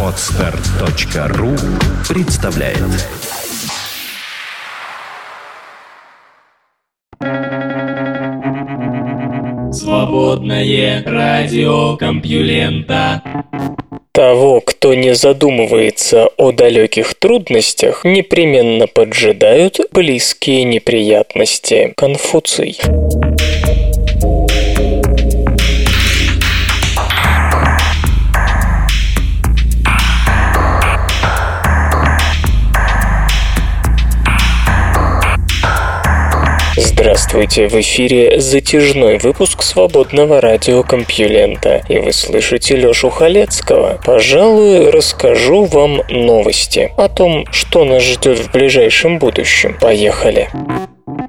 Отстар.ру представляет Свободное радио Компьюлента того, кто не задумывается о далеких трудностях, непременно поджидают близкие неприятности. Конфуций. Здравствуйте, в эфире затяжной выпуск свободного радиокомпьюлента, и вы слышите Лёшу Халецкого. Пожалуй, расскажу вам новости о том, что нас ждет в ближайшем будущем. Поехали!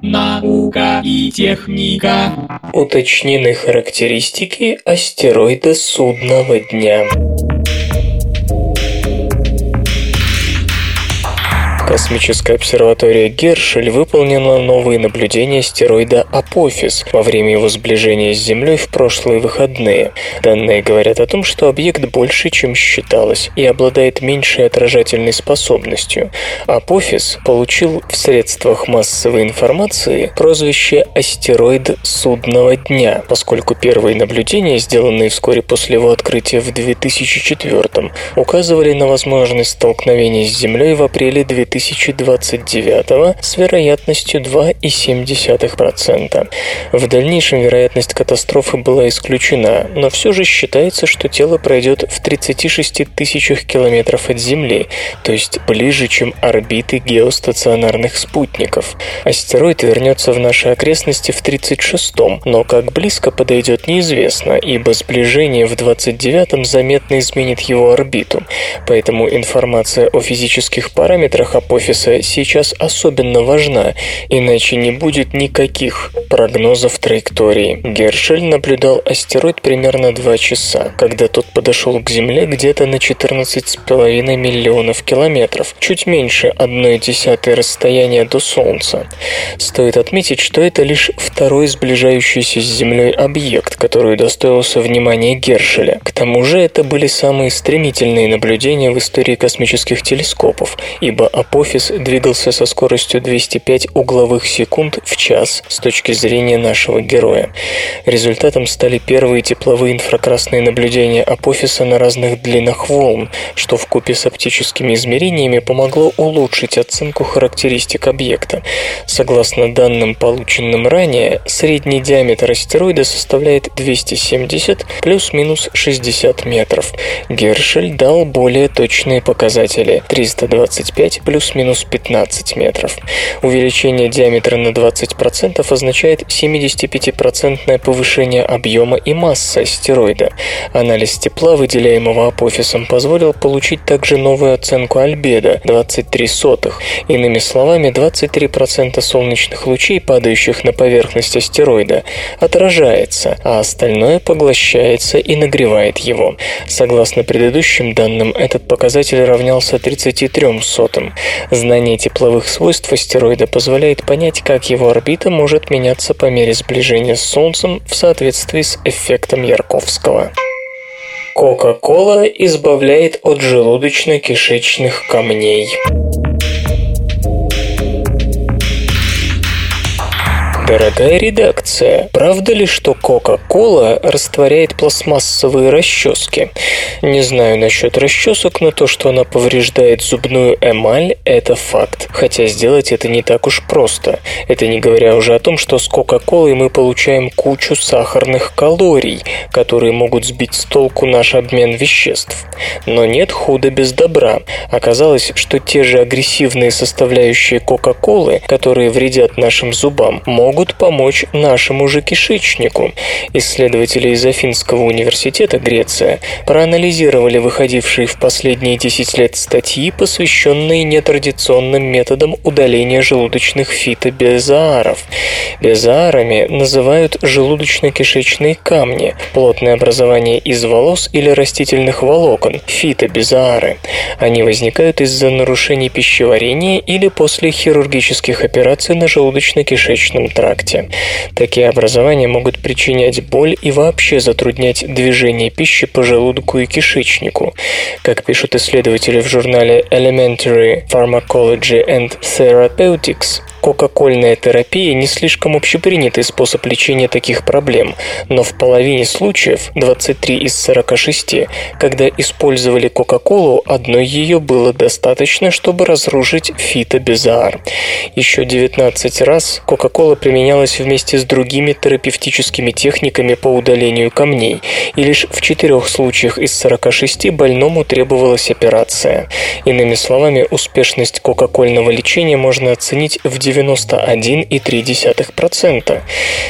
Наука и техника. Уточнены характеристики астероида судного дня. Космическая обсерватория Гершель выполнила новые наблюдения астероида Апофис во время его сближения с Землей в прошлые выходные. Данные говорят о том, что объект больше, чем считалось, и обладает меньшей отражательной способностью. Апофис получил в средствах массовой информации прозвище «астероид судного дня», поскольку первые наблюдения, сделанные вскоре после его открытия в 2004 указывали на возможность столкновения с Землей в апреле 2000 2029 с вероятностью 2,7%. В дальнейшем вероятность катастрофы была исключена, но все же считается, что тело пройдет в 36 тысячах километров от Земли, то есть ближе, чем орбиты геостационарных спутников. Астероид вернется в наши окрестности в 36-м, но как близко подойдет неизвестно, ибо сближение в 29-м заметно изменит его орбиту. Поэтому информация о физических параметрах офиса сейчас особенно важна, иначе не будет никаких прогнозов траектории. Гершель наблюдал астероид примерно 2 часа, когда тот подошел к Земле где-то на 14,5 миллионов километров, чуть меньше одной десятой расстояния до Солнца. Стоит отметить, что это лишь второй сближающийся с Землей объект, который удостоился внимания Гершеля. К тому же это были самые стремительные наблюдения в истории космических телескопов, ибо Апофис двигался со скоростью 205 угловых секунд в час с точки зрения нашего героя. Результатом стали первые тепловые инфракрасные наблюдения Апофиса на разных длинах волн, что в купе с оптическими измерениями помогло улучшить оценку характеристик объекта. Согласно данным, полученным ранее, средний диаметр астероида составляет 270 плюс-минус 60 метров. Гершель дал более точные показатели – 325 плюс-минус 15 метров. Увеличение диаметра на 20% означает 75% повышение объема и массы астероида. Анализ тепла, выделяемого апофисом, позволил получить также новую оценку альбедо – 23 сотых. Иными словами, 23% солнечных лучей, падающих на поверхность астероида, отражается, а остальное поглощается и нагревает его. Согласно предыдущим данным, этот показатель равнялся 33 сотым. Знание тепловых свойств астероида позволяет понять, как его орбита может меняться по мере сближения с Солнцем в соответствии с эффектом Ярковского. Кока-кола избавляет от желудочно-кишечных камней. Дорогая редакция, правда ли, что Кока-Кола растворяет пластмассовые расчески? Не знаю насчет расчесок, но то, что она повреждает зубную эмаль, это факт. Хотя сделать это не так уж просто. Это не говоря уже о том, что с Кока-Колой мы получаем кучу сахарных калорий, которые могут сбить с толку наш обмен веществ. Но нет худа без добра. Оказалось, что те же агрессивные составляющие Кока-Колы, которые вредят нашим зубам, могут могут помочь нашему же кишечнику. Исследователи из Афинского университета Греция проанализировали выходившие в последние 10 лет статьи, посвященные нетрадиционным методам удаления желудочных фитобезааров. Безаарами называют желудочно-кишечные камни, плотное образование из волос или растительных волокон, фитобезаары. Они возникают из-за нарушений пищеварения или после хирургических операций на желудочно-кишечном тракте тракте. Такие образования могут причинять боль и вообще затруднять движение пищи по желудку и кишечнику. Как пишут исследователи в журнале Elementary Pharmacology and Therapeutics, Кока-кольная терапия не слишком общепринятый способ лечения таких проблем, но в половине случаев, 23 из 46, когда использовали Кока-Колу, одной ее было достаточно, чтобы разрушить фитобизар. Еще 19 раз Кока-Кола применялась вместе с другими терапевтическими техниками по удалению камней, и лишь в четырех случаях из 46 больному требовалась операция. Иными словами, успешность кока-кольного лечения можно оценить в 90 91,3%.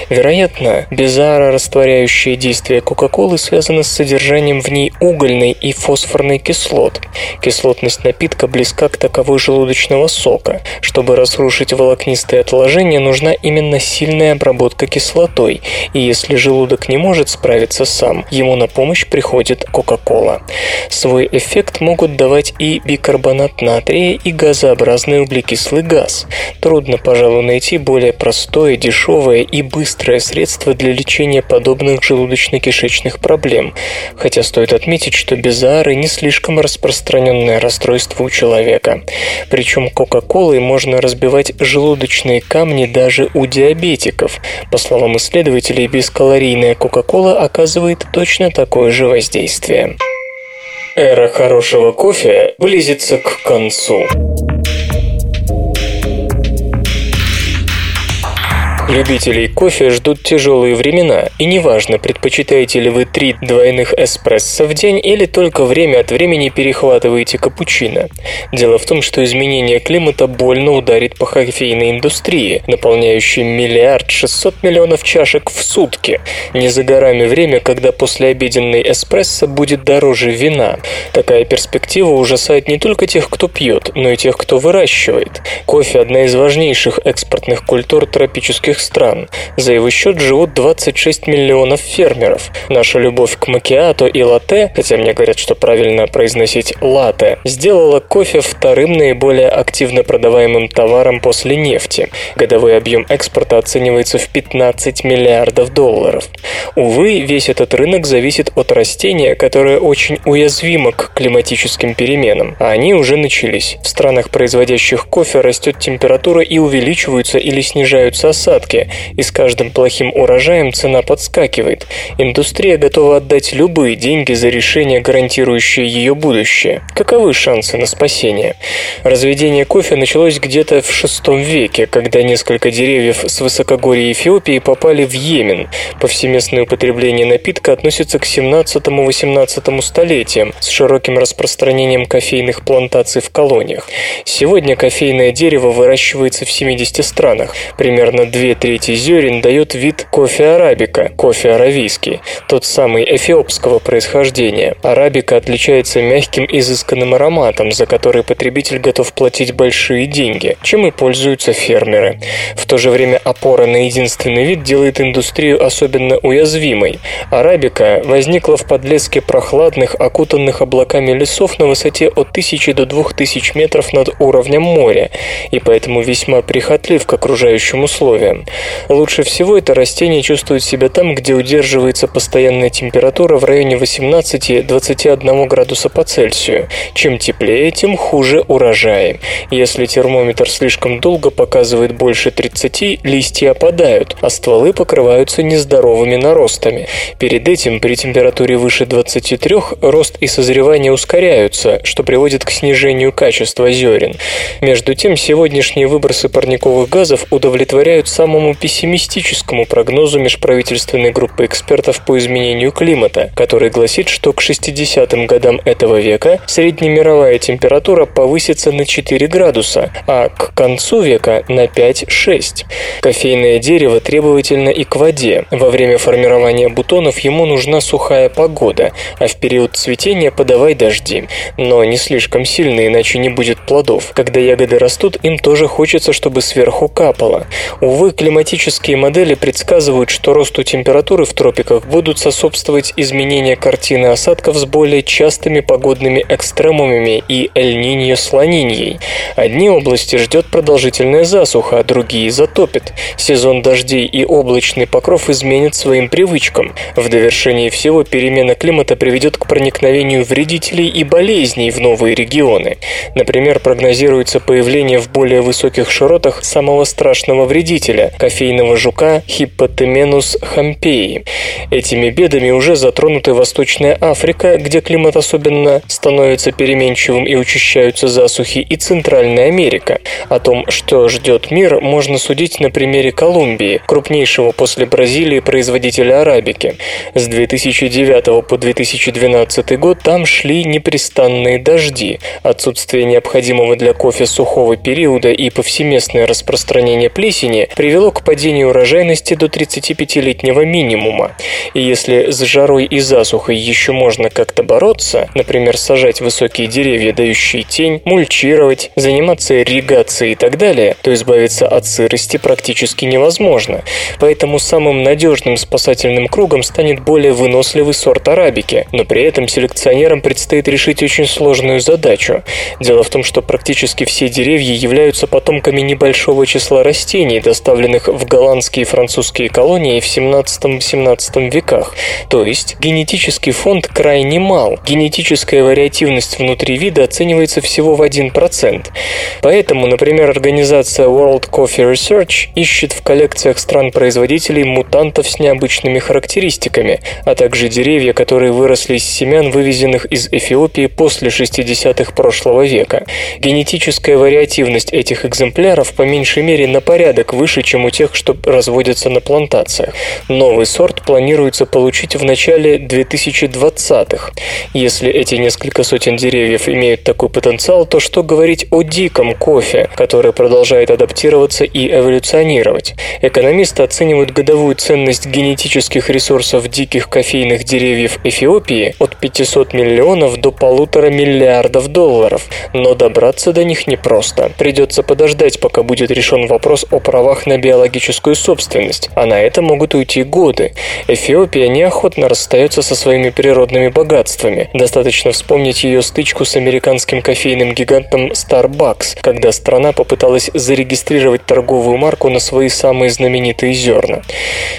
Вероятно, безарорастворяющее действие Кока-Колы связано с содержанием в ней угольной и фосфорной кислот. Кислотность напитка близка к таковой желудочного сока. Чтобы разрушить волокнистые отложения, нужна именно сильная обработка кислотой, и если желудок не может справиться сам, ему на помощь приходит Кока-Кола. Свой эффект могут давать и бикарбонат натрия, и газообразный углекислый газ. Трудно трудно, пожалуй, найти более простое, дешевое и быстрое средство для лечения подобных желудочно-кишечных проблем, хотя стоит отметить, что безаары не слишком распространенное расстройство у человека. Причем Кока-Колой можно разбивать желудочные камни даже у диабетиков. По словам исследователей, бескалорийная Кока-Кола оказывает точно такое же воздействие. Эра хорошего кофе близится к концу. Любителей кофе ждут тяжелые времена, и неважно, предпочитаете ли вы три двойных эспрессо в день или только время от времени перехватываете капучино. Дело в том, что изменение климата больно ударит по кофейной индустрии, наполняющей миллиард шестьсот миллионов чашек в сутки. Не за горами время, когда послеобеденный эспрессо будет дороже вина. Такая перспектива ужасает не только тех, кто пьет, но и тех, кто выращивает. Кофе – одна из важнейших экспортных культур тропических развитых стран. За его счет живут 26 миллионов фермеров. Наша любовь к макиато и латте, хотя мне говорят, что правильно произносить латте, сделала кофе вторым наиболее активно продаваемым товаром после нефти. Годовой объем экспорта оценивается в 15 миллиардов долларов. Увы, весь этот рынок зависит от растения, которое очень уязвимо к климатическим переменам, а они уже начались. В странах, производящих кофе, растет температура и увеличиваются или снижаются осадки, убытке, и с каждым плохим урожаем цена подскакивает. Индустрия готова отдать любые деньги за решение, гарантирующее ее будущее. Каковы шансы на спасение? Разведение кофе началось где-то в VI веке, когда несколько деревьев с высокогорья Эфиопии попали в Йемен. Повсеместное употребление напитка относится к 17-18 столетиям с широким распространением кофейных плантаций в колониях. Сегодня кофейное дерево выращивается в 70 странах. Примерно 2 трети зерен дает вид кофе арабика, кофе аравийский, тот самый эфиопского происхождения. Арабика отличается мягким изысканным ароматом, за который потребитель готов платить большие деньги, чем и пользуются фермеры. В то же время опора на единственный вид делает индустрию особенно уязвимой. Арабика возникла в подлеске прохладных, окутанных облаками лесов на высоте от 1000 до 2000 метров над уровнем моря, и поэтому весьма прихотлив к окружающим условиям. Лучше всего это растение чувствует себя там, где удерживается постоянная температура в районе 18-21 градуса по Цельсию. Чем теплее, тем хуже урожаи. Если термометр слишком долго показывает больше 30, листья опадают, а стволы покрываются нездоровыми наростами. Перед этим при температуре выше 23 рост и созревание ускоряются, что приводит к снижению качества зерен. Между тем, сегодняшние выбросы парниковых газов удовлетворяют самому самому пессимистическому прогнозу межправительственной группы экспертов по изменению климата, который гласит, что к 60-м годам этого века среднемировая температура повысится на 4 градуса, а к концу века на 5-6. Кофейное дерево требовательно и к воде. Во время формирования бутонов ему нужна сухая погода, а в период цветения подавай дожди. Но не слишком сильно, иначе не будет плодов. Когда ягоды растут, им тоже хочется, чтобы сверху капало. Увы, климатические модели предсказывают, что росту температуры в тропиках будут способствовать изменения картины осадков с более частыми погодными экстремумами и эль-ниньо с ланиньей. Одни области ждет продолжительная засуха, а другие затопит. Сезон дождей и облачный покров изменят своим привычкам. В довершении всего перемена климата приведет к проникновению вредителей и болезней в новые регионы. Например, прогнозируется появление в более высоких широтах самого страшного вредителя – кофейного жука Хиппотеменус хампеи. Этими бедами уже затронуты Восточная Африка, где климат особенно становится переменчивым и учащаются засухи, и Центральная Америка. О том, что ждет мир, можно судить на примере Колумбии, крупнейшего после Бразилии производителя арабики. С 2009 по 2012 год там шли непрестанные дожди. Отсутствие необходимого для кофе сухого периода и повсеместное распространение плесени привело к падению урожайности до 35-летнего минимума. И если с жарой и засухой еще можно как-то бороться, например, сажать высокие деревья, дающие тень, мульчировать, заниматься ирригацией и так далее, то избавиться от сырости практически невозможно. Поэтому самым надежным спасательным кругом станет более выносливый сорт арабики, но при этом селекционерам предстоит решить очень сложную задачу. Дело в том, что практически все деревья являются потомками небольшого числа растений, доставленных в голландские и французские колонии в 17-17 веках. То есть генетический фонд крайне мал. Генетическая вариативность внутри вида оценивается всего в 1%. Поэтому, например, организация World Coffee Research ищет в коллекциях стран-производителей мутантов с необычными характеристиками, а также деревья, которые выросли из семян, вывезенных из Эфиопии после 60-х прошлого века. Генетическая вариативность этих экземпляров по меньшей мере на порядок выше, чем у тех, что разводятся на плантациях. Новый сорт планируется получить в начале 2020-х. Если эти несколько сотен деревьев имеют такой потенциал, то что говорить о диком кофе, который продолжает адаптироваться и эволюционировать? Экономисты оценивают годовую ценность генетических ресурсов диких кофейных деревьев Эфиопии от 500 миллионов до полутора миллиардов долларов, но добраться до них непросто. Придется подождать, пока будет решен вопрос о правах на биологическую собственность, а на это могут уйти годы. Эфиопия неохотно расстается со своими природными богатствами. Достаточно вспомнить ее стычку с американским кофейным гигантом Starbucks, когда страна попыталась зарегистрировать торговую марку на свои самые знаменитые зерна.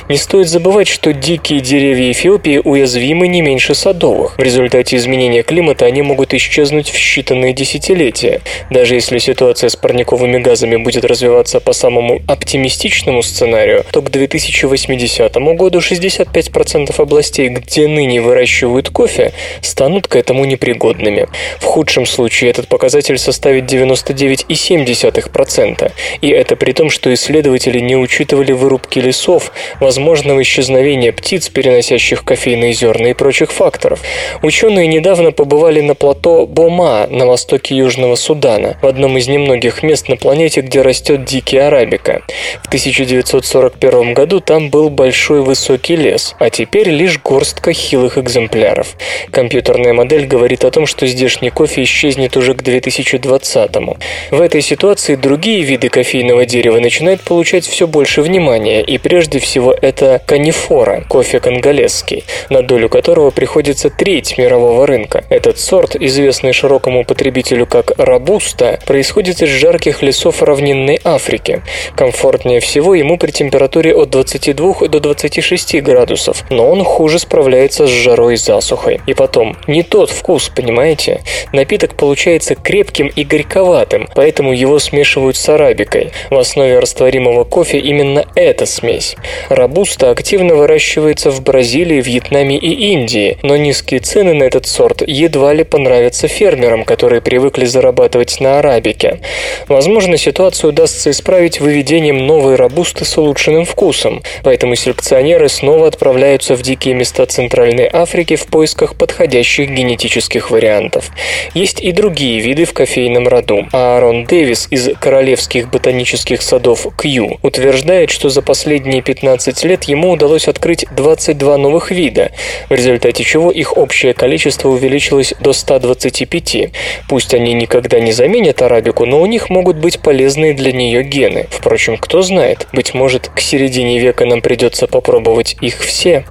Не стоит забывать, что дикие деревья Эфиопии уязвимы не меньше садовых. В результате изменения климата они могут исчезнуть в считанные десятилетия. Даже если ситуация с парниковыми газами будет развиваться по самому оптимистичному сценарию, то к 2080 году 65% областей, где ныне выращивают кофе, станут к этому непригодными. В худшем случае этот показатель составит 99,7%. И это при том, что исследователи не учитывали вырубки лесов, возможного исчезновения птиц, переносящих кофейные зерна и прочих факторов. Ученые недавно побывали на плато Бома на востоке Южного Судана, в одном из немногих мест на планете, где растет дикий арабика. В 1941 году там был большой высокий лес, а теперь лишь горстка хилых экземпляров. Компьютерная модель говорит о том, что здешний кофе исчезнет уже к 2020 -му. В этой ситуации другие виды кофейного дерева начинают получать все больше внимания, и прежде всего это канифора, кофе конголезский, на долю которого приходится треть мирового рынка. Этот сорт, известный широкому потребителю как рабуста, происходит из жарких лесов равнинной Африки. Комфортнее всего ему при температуре от 22 до 26 градусов, но он хуже справляется с жарой и засухой. И потом, не тот вкус, понимаете? Напиток получается крепким и горьковатым, поэтому его смешивают с арабикой. В основе растворимого кофе именно эта смесь. Рабуста активно выращивается в Бразилии, Вьетнаме и Индии, но низкие цены на этот сорт едва ли понравятся фермерам, которые привыкли зарабатывать на арабике. Возможно, ситуацию удастся исправить выведением новой рабусты с улучшенным вкусом, поэтому селекционеры снова отправляются в дикие места Центральной Африки в поисках подходящих генетических вариантов. Есть и другие виды в кофейном роду. Аарон Дэвис из Королевских ботанических садов Кью утверждает, что за последние 15 лет ему удалось открыть 22 новых вида, в результате чего их общее количество увеличилось до 125. Пусть они никогда не заменят арабику, но у них могут быть полезные для нее гены. Впрочем, кто знает, знает, быть может, к середине века нам придется попробовать их все.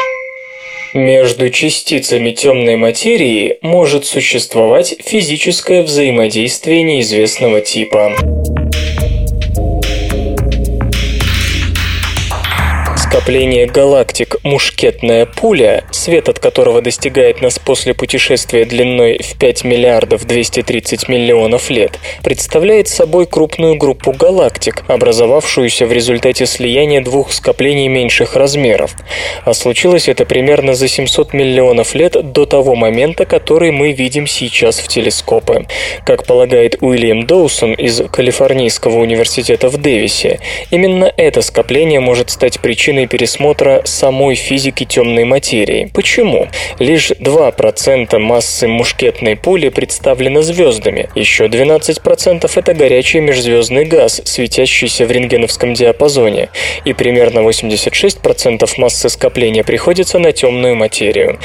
Между частицами темной материи может существовать физическое взаимодействие неизвестного типа. Скопление галактик «Мушкетная пуля», свет от которого достигает нас после путешествия длиной в 5 миллиардов 230 миллионов лет, представляет собой крупную группу галактик, образовавшуюся в результате слияния двух скоплений меньших размеров. А случилось это примерно за 700 миллионов лет до того момента, который мы видим сейчас в телескопы. Как полагает Уильям Доусон из Калифорнийского университета в Дэвисе, именно это скопление может стать причиной пересмотра самой физики темной материи. Почему? Лишь 2% массы мушкетной пули представлено звездами, еще 12% это горячий межзвездный газ, светящийся в рентгеновском диапазоне, и примерно 86% массы скопления приходится на темную материю.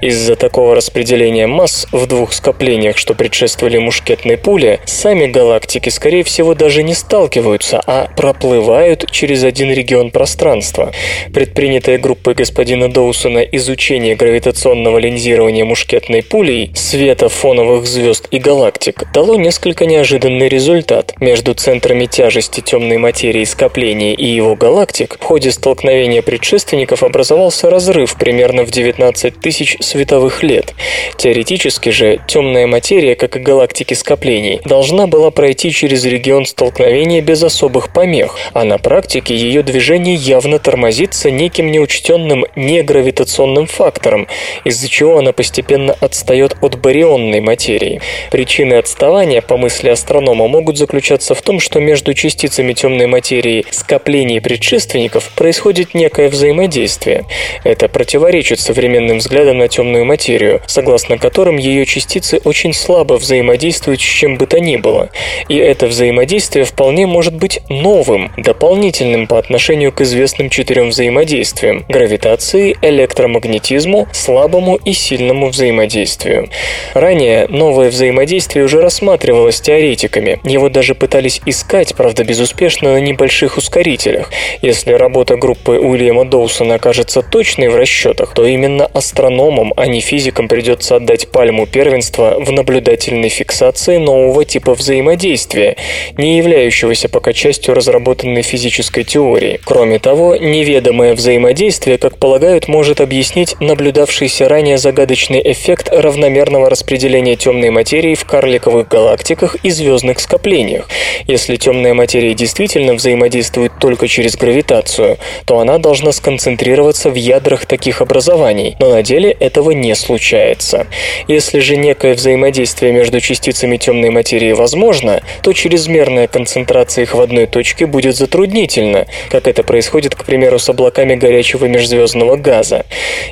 Из-за такого распределения масс в двух скоплениях, что предшествовали мушкетной пуле, сами галактики, скорее всего, даже не сталкиваются, а проплывают через один регион пространства. Предпринятое группой господина Доусона изучение гравитационного линзирования мушкетной пулей света фоновых звезд и галактик дало несколько неожиданный результат. Между центрами тяжести темной материи скопления и его галактик в ходе столкновения предшественников образовался разрыв примерно в 19 тысяч световых лет. Теоретически же темная материя, как и галактики скоплений, должна была пройти через регион столкновения без особых помех, а на практике ее движение явно тормозило тормозится неким неучтенным негравитационным фактором, из-за чего она постепенно отстает от барионной материи. Причины отставания, по мысли астронома, могут заключаться в том, что между частицами темной материи скоплений предшественников происходит некое взаимодействие. Это противоречит современным взглядам на темную материю, согласно которым ее частицы очень слабо взаимодействуют с чем бы то ни было. И это взаимодействие вполне может быть новым, дополнительным по отношению к известным четырем четырем взаимодействиям – гравитации, электромагнетизму, слабому и сильному взаимодействию. Ранее новое взаимодействие уже рассматривалось теоретиками. Его даже пытались искать, правда безуспешно, на небольших ускорителях. Если работа группы Уильяма Доусона окажется точной в расчетах, то именно астрономам, а не физикам придется отдать пальму первенства в наблюдательной фиксации нового типа взаимодействия, не являющегося пока частью разработанной физической теории. Кроме того, не неведомое взаимодействие, как полагают, может объяснить наблюдавшийся ранее загадочный эффект равномерного распределения темной материи в карликовых галактиках и звездных скоплениях. Если темная материя действительно взаимодействует только через гравитацию, то она должна сконцентрироваться в ядрах таких образований, но на деле этого не случается. Если же некое взаимодействие между частицами темной материи возможно, то чрезмерная концентрация их в одной точке будет затруднительна, как это происходит, к примеру, с облаками горячего межзвездного газа.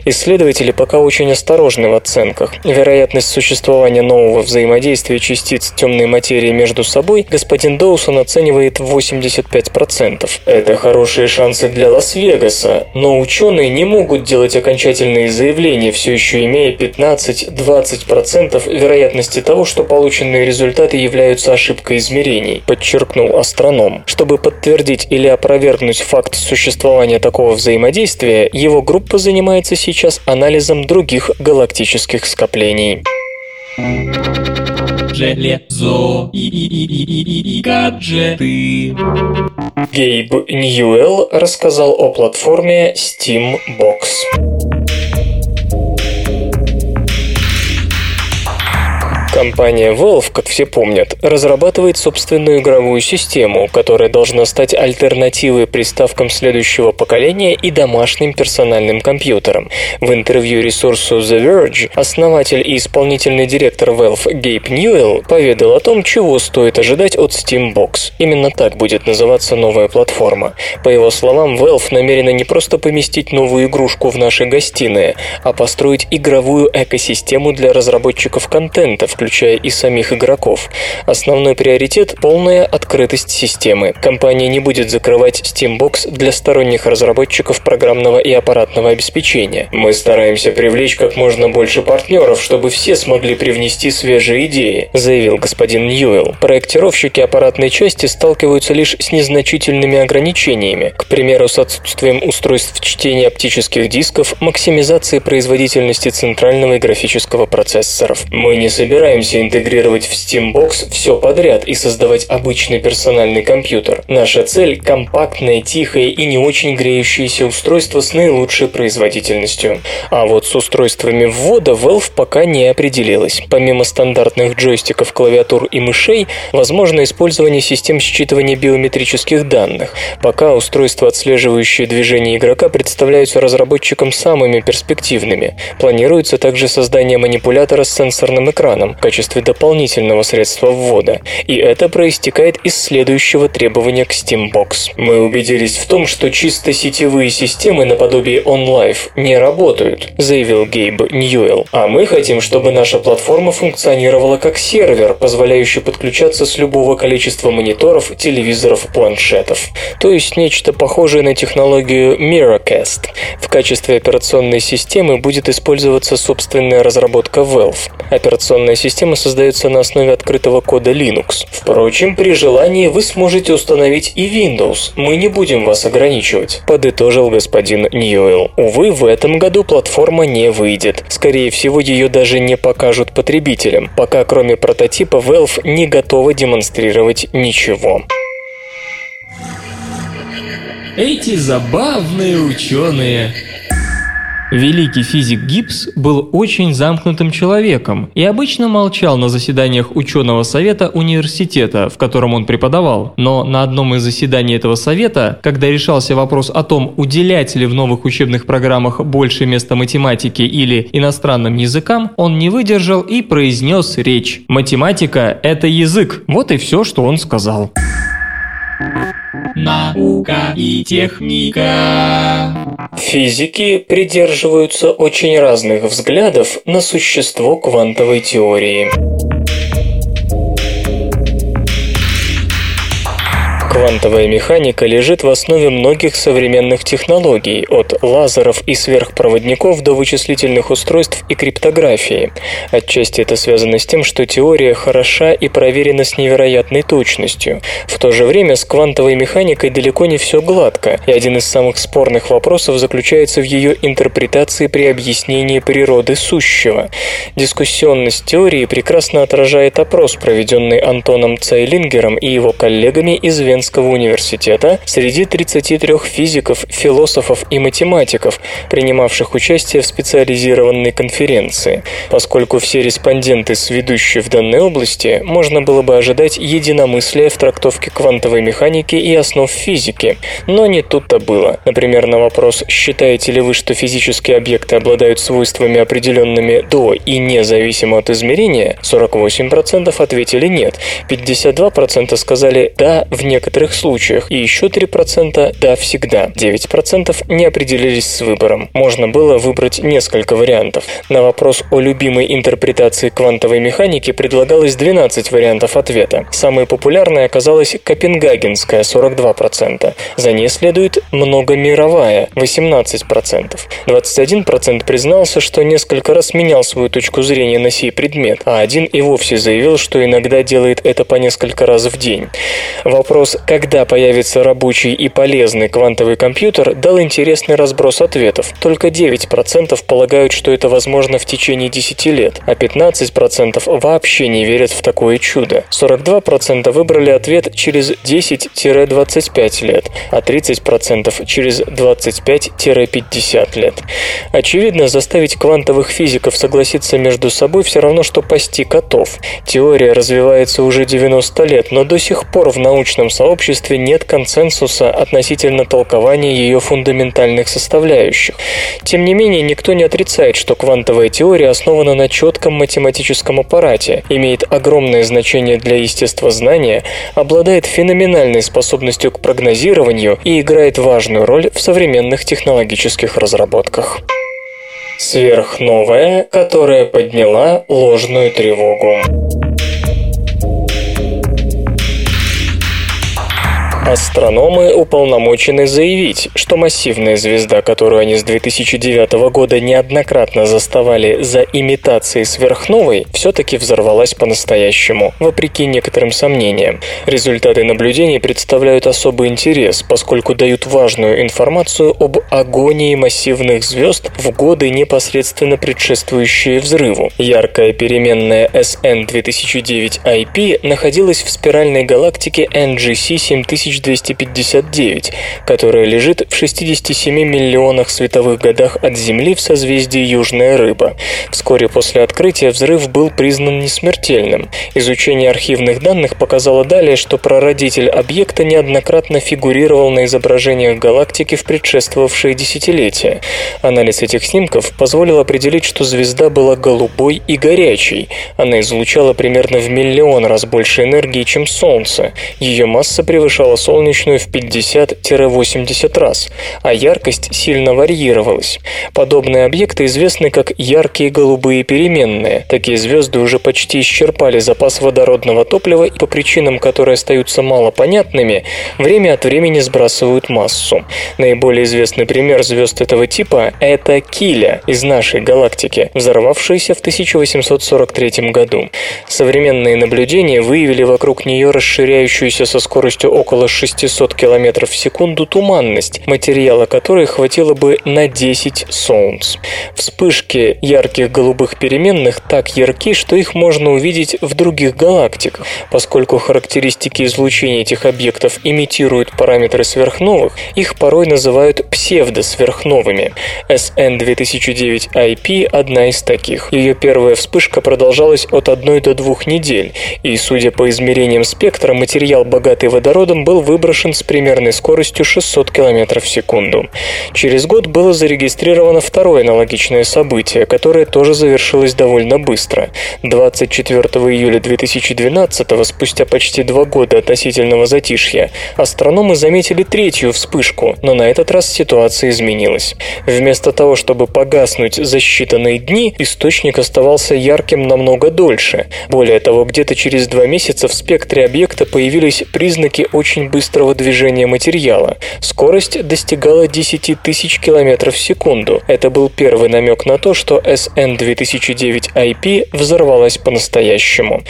Исследователи пока очень осторожны в оценках. Вероятность существования нового взаимодействия частиц темной материи между собой господин Доусон оценивает в 85%. Это хорошие шансы для Лас-Вегаса, но ученые не могут делать окончательные заявления, все еще имея 15-20% вероятности того, что полученные результаты являются ошибкой измерений, подчеркнул астроном. Чтобы подтвердить или опровергнуть факт существования существования такого взаимодействия, его группа занимается сейчас анализом других галактических скоплений. Железо и, и, и, и, и, и гаджеты. Гейб Ньюэлл рассказал о платформе Steambox. Компания Valve, как все помнят, разрабатывает собственную игровую систему, которая должна стать альтернативой приставкам следующего поколения и домашним персональным компьютерам. В интервью ресурсу The Verge основатель и исполнительный директор Valve Гейб Ньюэлл поведал о том, чего стоит ожидать от Steambox. Именно так будет называться новая платформа. По его словам, Valve намерена не просто поместить новую игрушку в наши гостиные, а построить игровую экосистему для разработчиков контента, включая включая и самих игроков. Основной приоритет – полная открытость системы. Компания не будет закрывать Steambox для сторонних разработчиков программного и аппаратного обеспечения. Мы стараемся привлечь как можно больше партнеров, чтобы все смогли привнести свежие идеи, заявил господин Ньюэлл. Проектировщики аппаратной части сталкиваются лишь с незначительными ограничениями, к примеру, с отсутствием устройств чтения оптических дисков, максимизации производительности центрального и графического процессоров. Мы не собираемся интегрировать в Steambox все подряд и создавать обычный персональный компьютер. Наша цель – компактное, тихое и не очень греющееся устройство с наилучшей производительностью. А вот с устройствами ввода Valve пока не определилась. Помимо стандартных джойстиков, клавиатур и мышей, возможно использование систем считывания биометрических данных. Пока устройства, отслеживающие движение игрока, представляются разработчикам самыми перспективными. Планируется также создание манипулятора с сенсорным экраном качестве дополнительного средства ввода. И это проистекает из следующего требования к Steambox. Мы убедились в том, что чисто сетевые системы наподобие OnLive не работают, заявил Гейб Ньюэлл. А мы хотим, чтобы наша платформа функционировала как сервер, позволяющий подключаться с любого количества мониторов, телевизоров, планшетов. То есть нечто похожее на технологию Miracast. В качестве операционной системы будет использоваться собственная разработка Valve. Операционная система создается на основе открытого кода Linux. Впрочем, при желании вы сможете установить и Windows. Мы не будем вас ограничивать, подытожил господин Ньюэлл. Увы, в этом году платформа не выйдет. Скорее всего, ее даже не покажут потребителям, пока кроме прототипа Valve не готова демонстрировать ничего. Эти забавные ученые. Великий физик Гибс был очень замкнутым человеком и обычно молчал на заседаниях ученого совета университета, в котором он преподавал. Но на одном из заседаний этого совета, когда решался вопрос о том, уделять ли в новых учебных программах больше места математике или иностранным языкам, он не выдержал и произнес речь. «Математика – это язык». Вот и все, что он сказал. Наука и техника. Физики придерживаются очень разных взглядов на существо квантовой теории. Квантовая механика лежит в основе многих современных технологий, от лазеров и сверхпроводников до вычислительных устройств и криптографии. Отчасти это связано с тем, что теория хороша и проверена с невероятной точностью. В то же время с квантовой механикой далеко не все гладко, и один из самых спорных вопросов заключается в ее интерпретации при объяснении природы сущего. Дискуссионность теории прекрасно отражает опрос, проведенный Антоном Цайлингером и его коллегами из Венского Венского университета среди 33 физиков, философов и математиков, принимавших участие в специализированной конференции. Поскольку все респонденты сведущие в данной области, можно было бы ожидать единомыслия в трактовке квантовой механики и основ физики. Но не тут-то было. Например, на вопрос «Считаете ли вы, что физические объекты обладают свойствами определенными до и независимо от измерения?» 48% ответили «нет», 52% сказали «да» в некоторых некоторых случаях, и еще 3% «да, всегда». 9% не определились с выбором. Можно было выбрать несколько вариантов. На вопрос о любимой интерпретации квантовой механики предлагалось 12 вариантов ответа. Самой популярной оказалась Копенгагенская 42%. За ней следует многомировая 18%. 21% признался, что несколько раз менял свою точку зрения на сей предмет, а один и вовсе заявил, что иногда делает это по несколько раз в день. Вопрос когда появится рабочий и полезный квантовый компьютер, дал интересный разброс ответов. Только 9% полагают, что это возможно в течение 10 лет, а 15% вообще не верят в такое чудо. 42% выбрали ответ через 10-25 лет, а 30% через 25-50 лет. Очевидно, заставить квантовых физиков согласиться между собой все равно, что пасти котов. Теория развивается уже 90 лет, но до сих пор в научном сообществе обществе нет консенсуса относительно толкования ее фундаментальных составляющих. Тем не менее, никто не отрицает, что квантовая теория основана на четком математическом аппарате, имеет огромное значение для естествознания, обладает феноменальной способностью к прогнозированию и играет важную роль в современных технологических разработках. Сверхновая, которая подняла ложную тревогу. Астрономы уполномочены заявить, что массивная звезда, которую они с 2009 года неоднократно заставали за имитацией сверхновой, все-таки взорвалась по-настоящему, вопреки некоторым сомнениям. Результаты наблюдений представляют особый интерес, поскольку дают важную информацию об агонии массивных звезд в годы, непосредственно предшествующие взрыву. Яркая переменная SN 2009 IP находилась в спиральной галактике NGC 7000 1259, которая лежит в 67 миллионах световых годах от Земли в созвездии Южная Рыба. Вскоре после открытия взрыв был признан несмертельным. Изучение архивных данных показало далее, что прародитель объекта неоднократно фигурировал на изображениях галактики в предшествовавшие десятилетия. Анализ этих снимков позволил определить, что звезда была голубой и горячей. Она излучала примерно в миллион раз больше энергии, чем Солнце. Ее масса превышала солнечную в 50-80 раз, а яркость сильно варьировалась. Подобные объекты известны как яркие голубые переменные. Такие звезды уже почти исчерпали запас водородного топлива и по причинам, которые остаются мало понятными, время от времени сбрасывают массу. Наиболее известный пример звезд этого типа – это Киля из нашей галактики, взорвавшаяся в 1843 году. Современные наблюдения выявили вокруг нее расширяющуюся со скоростью около 600 км в секунду туманность, материала которой хватило бы на 10 солнц. Вспышки ярких голубых переменных так ярки, что их можно увидеть в других галактиках. Поскольку характеристики излучения этих объектов имитируют параметры сверхновых, их порой называют псевдосверхновыми. SN 2009 IP – одна из таких. Ее первая вспышка продолжалась от 1 до 2 недель, и, судя по измерениям спектра, материал, богатый водородом, был выброшен с примерной скоростью 600 км в секунду. Через год было зарегистрировано второе аналогичное событие, которое тоже завершилось довольно быстро. 24 июля 2012 спустя почти два года относительного затишья, астрономы заметили третью вспышку, но на этот раз ситуация изменилась. Вместо того, чтобы погаснуть за считанные дни, источник оставался ярким намного дольше. Более того, где-то через два месяца в спектре объекта появились признаки очень быстрого движения материала. Скорость достигала 10 тысяч километров в секунду. Это был первый намек на то, что SN 2009 IP взорвалась по-настоящему.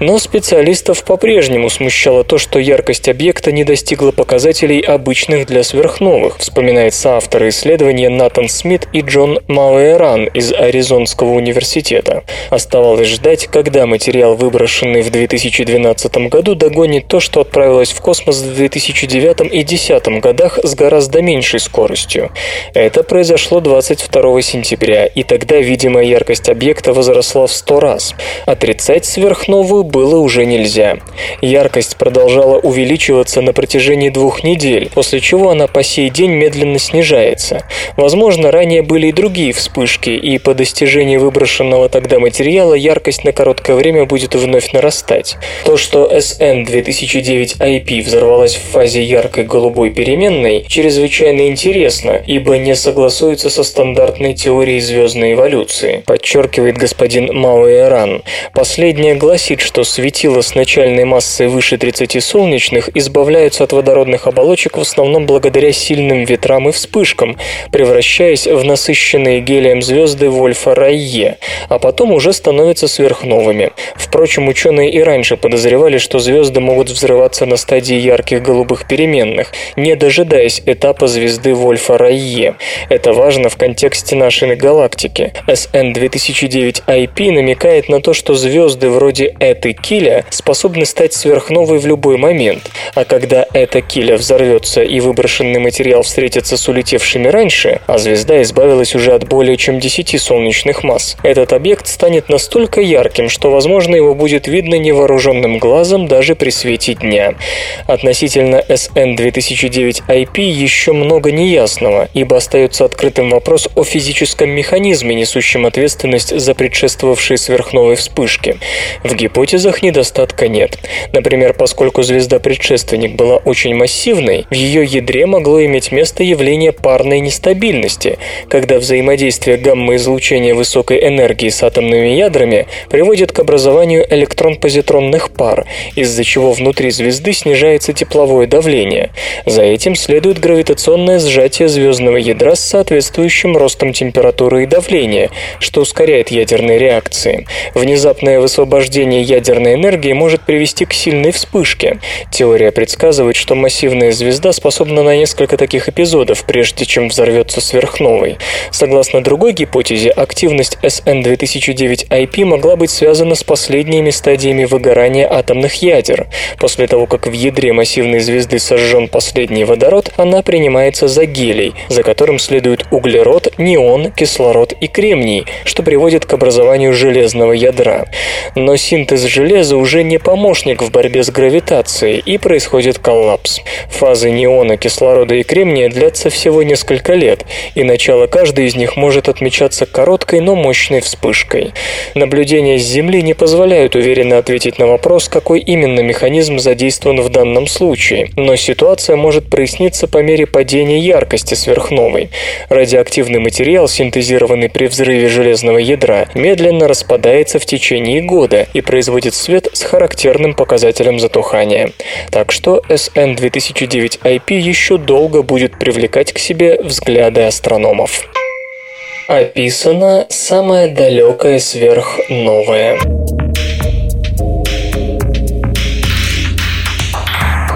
Но специалистов по-прежнему смущало то, что яркость объекта не достигла показателей обычных для сверхновых, вспоминает соавторы исследования Натан Смит и Джон Мауэран из Аризонского университета. Оставалось ждать, когда материал, выброшенный в 2012 году, догонит то, что отправилось в космос в 2009 и 2010 годах с гораздо меньшей скоростью. Это произошло 22 сентября, и тогда видимая яркость объекта возросла в 100 раз. Отрицать сверхновую было уже нельзя. Яркость продолжала увеличиваться на протяжении двух недель, после чего она по сей день медленно снижается. Возможно, ранее были и другие вспышки, и по достижении выброшенного тогда материала яркость на короткое время будет вновь нарастать. То, что SN 2009 IP взорвалась в фазе яркой голубой переменной, чрезвычайно интересно, ибо не согласуется со стандартной теорией звездной эволюции, подчеркивает господин Мао Эран. Последняя гласит, что светила с начальной массой выше 30 солнечных избавляются от водородных оболочек в основном благодаря сильным ветрам и вспышкам, превращаясь в насыщенные гелием звезды Вольфа Райе, а потом уже становятся сверхновыми. Впрочем, ученые и раньше подозревали, что звезды могут взрываться на стадии ярких голубых переменных, не дожидаясь этапа звезды Вольфа Райе. Это важно в контексте нашей галактики. SN 2009 IP намекает на то, что звезды вроде этой киля способны стать сверхновой в любой момент, а когда эта киля взорвется и выброшенный материал встретится с улетевшими раньше, а звезда избавилась уже от более чем 10 солнечных масс, этот объект станет настолько ярким, что, возможно, его будет видно невооруженным глазом даже при свете дня. От Относительно SN2009IP еще много неясного, ибо остается открытым вопрос о физическом механизме, несущем ответственность за предшествовавшие сверхновые вспышки. В гипотезах недостатка нет. Например, поскольку звезда-предшественник была очень массивной, в ее ядре могло иметь место явление парной нестабильности, когда взаимодействие гамма-излучения высокой энергии с атомными ядрами приводит к образованию электрон-позитронных пар, из-за чего внутри звезды снижается тепловое давление. За этим следует гравитационное сжатие звездного ядра с соответствующим ростом температуры и давления, что ускоряет ядерные реакции. Внезапное высвобождение ядерной энергии может привести к сильной вспышке. Теория предсказывает, что массивная звезда способна на несколько таких эпизодов, прежде чем взорвется сверхновой. Согласно другой гипотезе, активность SN2009IP могла быть связана с последними стадиями выгорания атомных ядер. После того, как в ядре массивной звезды сожжен последний водород, она принимается за гелий, за которым следует углерод, неон, кислород и кремний, что приводит к образованию железного ядра. Но синтез железа уже не помощник в борьбе с гравитацией, и происходит коллапс. Фазы неона, кислорода и кремния длятся всего несколько лет, и начало каждой из них может отмечаться короткой, но мощной вспышкой. Наблюдения с Земли не позволяют уверенно ответить на вопрос, какой именно механизм задействован в данном случае, но ситуация может проясниться по мере падения яркости сверхновой. Радиоактивный материал, синтезированный при взрыве железного ядра, медленно распадается в течение года и производит свет с характерным показателем затухания. Так что SN2009IP еще долго будет привлекать к себе взгляды астрономов. Описана самая далекая сверхновая.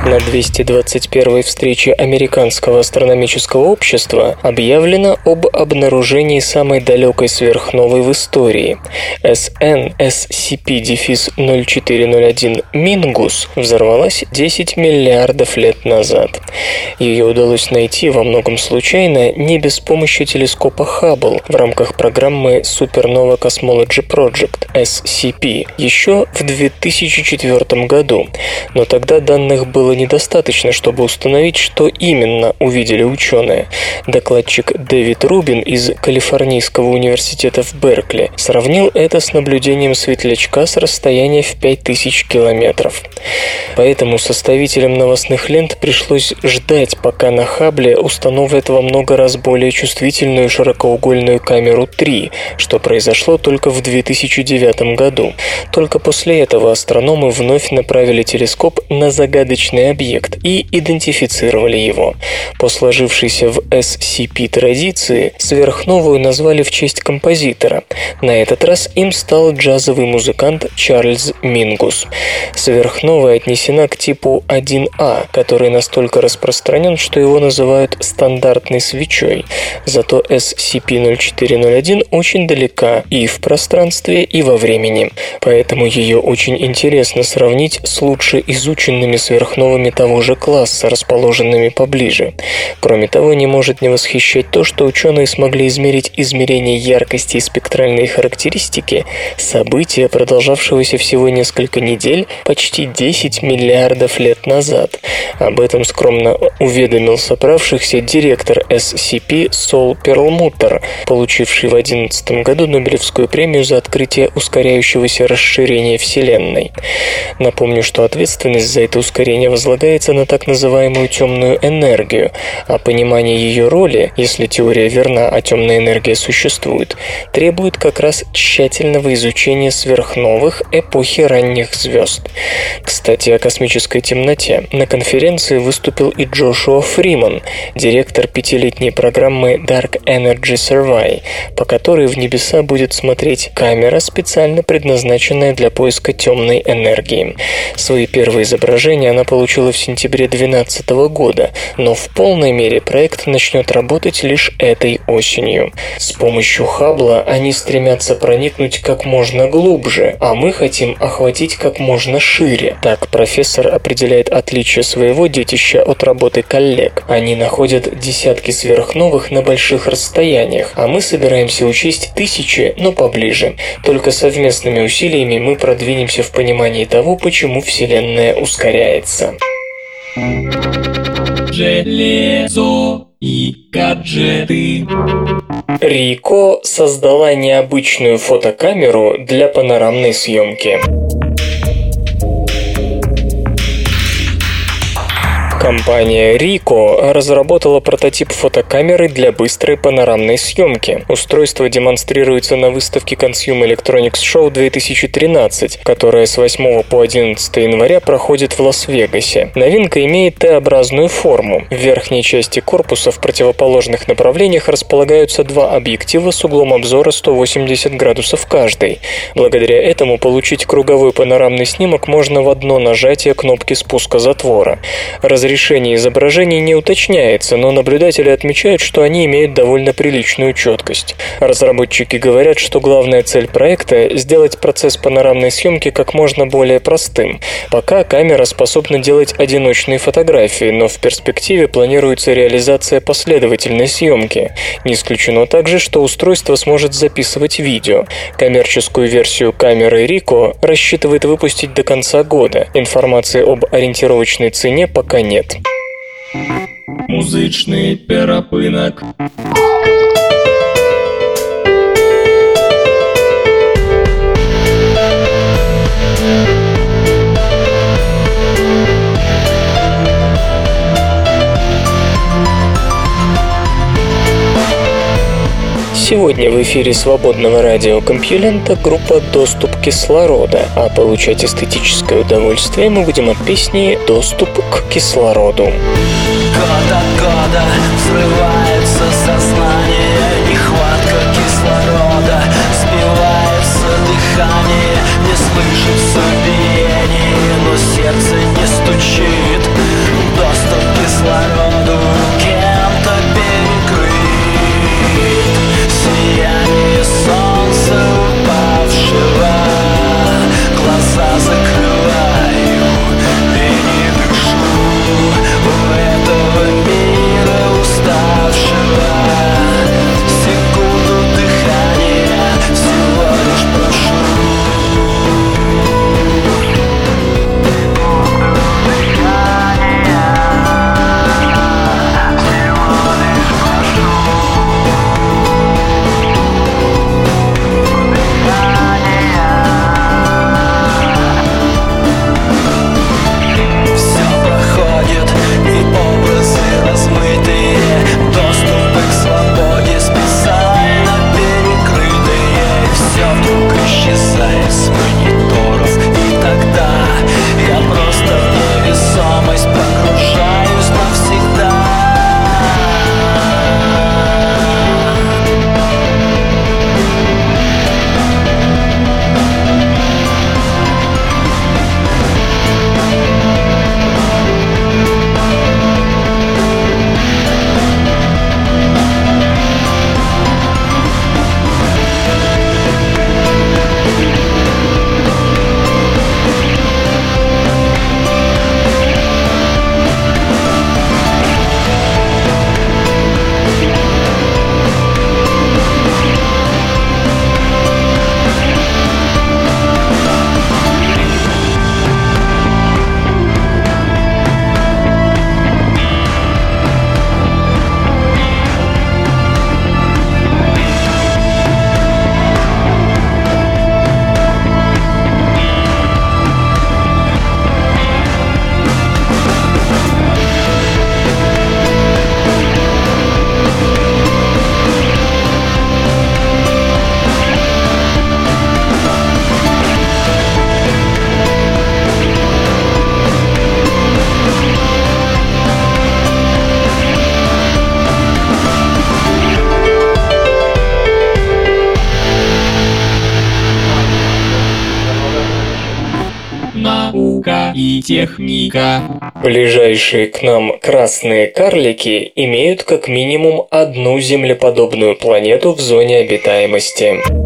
На 221 встрече Американского астрономического общества объявлено об обнаружении самой далекой сверхновой в истории. SN SCP-0401 Мингус взорвалась 10 миллиардов лет назад. Ее удалось найти во многом случайно не без помощи телескопа Хаббл в рамках программы Supernova Cosmology Project SCP еще в 2004 году, но тогда данных было недостаточно, чтобы установить, что именно увидели ученые. Докладчик Дэвид Рубин из Калифорнийского университета в Беркли сравнил это с наблюдением светлячка с расстояния в 5000 километров. Поэтому составителям новостных лент пришлось ждать, пока на Хабле установят во много раз более чувствительную широкоугольную камеру 3, что произошло только в 2009 году. Только после этого астрономы вновь направили телескоп на объект и идентифицировали его. По сложившейся в SCP традиции, сверхновую назвали в честь композитора. На этот раз им стал джазовый музыкант Чарльз Мингус. Сверхновая отнесена к типу 1А, который настолько распространен, что его называют стандартной свечой. Зато SCP-0401 очень далека и в пространстве, и во времени. Поэтому ее очень интересно сравнить с лучше изученными сверхновыми звездами того же класса, расположенными поближе. Кроме того, не может не восхищать то, что ученые смогли измерить измерение яркости и спектральные характеристики события, продолжавшегося всего несколько недель, почти 10 миллиардов лет назад. Об этом скромно уведомил собравшихся директор SCP Сол Перлмутер, получивший в 2011 году Нобелевскую премию за открытие ускоряющегося расширения Вселенной. Напомню, что ответственность за это ускорение возлагается на так называемую темную энергию, а понимание ее роли, если теория верна, а темная энергия существует, требует как раз тщательного изучения сверхновых эпохи ранних звезд. Кстати, о космической темноте. На конференции выступил и Джошуа Фриман, директор пятилетней программы Dark Energy Survey, по которой в небеса будет смотреть камера, специально предназначенная для поиска темной энергии. Свои первые изображения она получила было в сентябре 2012 года, но в полной мере проект начнет работать лишь этой осенью. С помощью Хаббла они стремятся проникнуть как можно глубже, а мы хотим охватить как можно шире. Так профессор определяет отличие своего детища от работы коллег. Они находят десятки сверхновых на больших расстояниях, а мы собираемся учесть тысячи, но поближе. Только совместными усилиями мы продвинемся в понимании того, почему Вселенная ускоряется. Железо и гаджеты. Рико создала необычную фотокамеру для панорамной съемки. Компания Ricoh разработала прототип фотокамеры для быстрой панорамной съемки. Устройство демонстрируется на выставке Consumer Electronics Show 2013, которая с 8 по 11 января проходит в Лас-Вегасе. Новинка имеет Т-образную форму. В верхней части корпуса в противоположных направлениях располагаются два объектива с углом обзора 180 градусов каждый. Благодаря этому получить круговой панорамный снимок можно в одно нажатие кнопки спуска затвора. Разрешение изображений не уточняется, но наблюдатели отмечают, что они имеют довольно приличную четкость. Разработчики говорят, что главная цель проекта – сделать процесс панорамной съемки как можно более простым. Пока камера способна делать одиночные фотографии, но в перспективе планируется реализация последовательной съемки. Не исключено также, что устройство сможет записывать видео. Коммерческую версию камеры Ricoh рассчитывает выпустить до конца года. Информации об ориентировочной цене пока нет нет. Музычный Сегодня в эфире свободного радиокомпьюлента группа «Доступ кислорода», а получать эстетическое удовольствие мы будем от песни «Доступ к кислороду». Год от года взрывается сознание Нехватка кислорода Сбивается дыхание Не слышится биение Но сердце не стучит Доступ к кислороду Кем-то техника. Ближайшие к нам красные карлики имеют как минимум одну землеподобную планету в зоне обитаемости.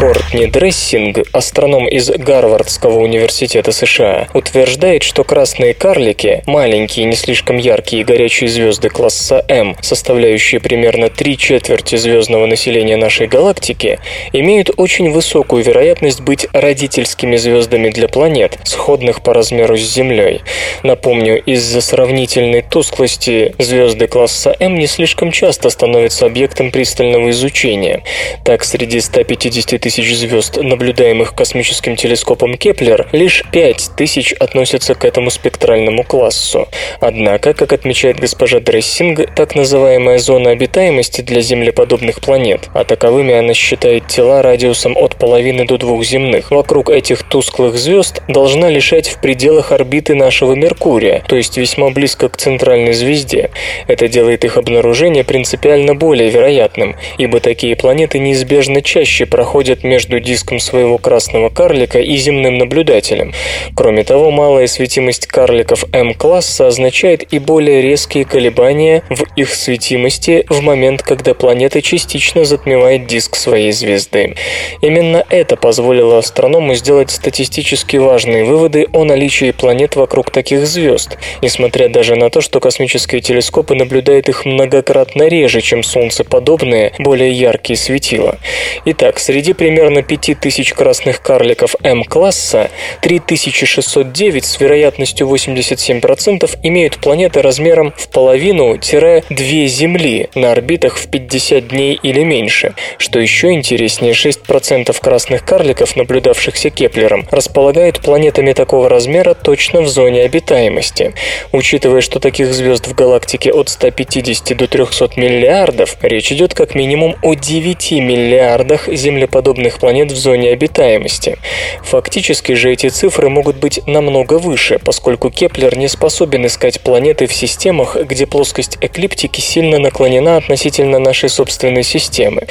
Кортни Дрессинг, астроном из Гарвардского университета США, утверждает, что красные карлики, маленькие, не слишком яркие горячие звезды класса М, составляющие примерно три четверти звездного населения нашей галактики, имеют очень высокую вероятность быть родительскими звездами для планет, сходных по размеру с Землей. Напомню, из-за сравнительной тусклости звезды класса М не слишком часто становятся объектом пристального изучения. Так, среди 150 тысяч звезд, наблюдаемых космическим телескопом Кеплер, лишь 5 тысяч относятся к этому спектральному классу. Однако, как отмечает госпожа Дрессинг, так называемая зона обитаемости для землеподобных планет, а таковыми она считает тела радиусом от половины до двух земных, вокруг этих тусклых звезд должна лежать в пределах орбиты нашего Меркурия, то есть весьма близко к центральной звезде. Это делает их обнаружение принципиально более вероятным, ибо такие планеты неизбежно чаще проходят между диском своего красного карлика и земным наблюдателем. Кроме того, малая светимость карликов М-класса означает и более резкие колебания в их светимости в момент, когда планета частично затмевает диск своей звезды. Именно это позволило астроному сделать статистически важные выводы о наличии планет вокруг таких звезд, несмотря даже на то, что космические телескопы наблюдают их многократно реже, чем солнцеподобные, более яркие светила. Итак, среди примерно 5000 красных карликов М-класса 3609 с вероятностью 87% имеют планеты размером в половину-две Земли на орбитах в 50 дней или меньше. Что еще интереснее, 6% красных карликов, наблюдавшихся Кеплером, располагают планетами такого размера точно в зоне обитаемости. Учитывая, что таких звезд в галактике от 150 до 300 миллиардов, речь идет как минимум о 9 миллиардах землеподобных планет в зоне обитаемости. Фактически же эти цифры могут быть намного выше, поскольку Кеплер не способен искать планеты в системах, где плоскость эклиптики сильно наклонена относительно нашей собственной системы.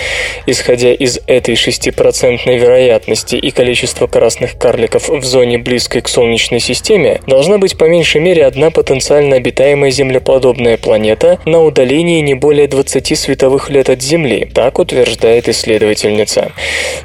Исходя из этой 6% вероятности и количества красных карликов в зоне близкой к Солнечной системе, должна быть по меньшей мере одна потенциально обитаемая землеподобная планета на удалении не более 20 световых лет от Земли, так утверждает исследовательница.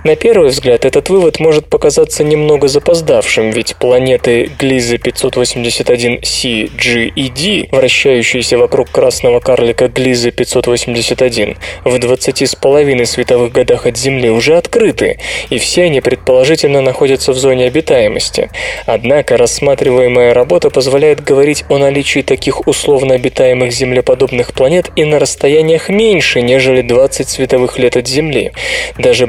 На первый взгляд этот вывод может показаться немного запоздавшим, ведь планеты Глиза 581c, G и D, вращающиеся вокруг красного карлика Глиза 581, в 20 с половиной световых годах от Земли уже открыты, и все они предположительно находятся в зоне обитаемости. Однако рассматриваемая работа позволяет говорить о наличии таких условно обитаемых землеподобных планет и на расстояниях меньше, нежели 20 световых лет от Земли. Даже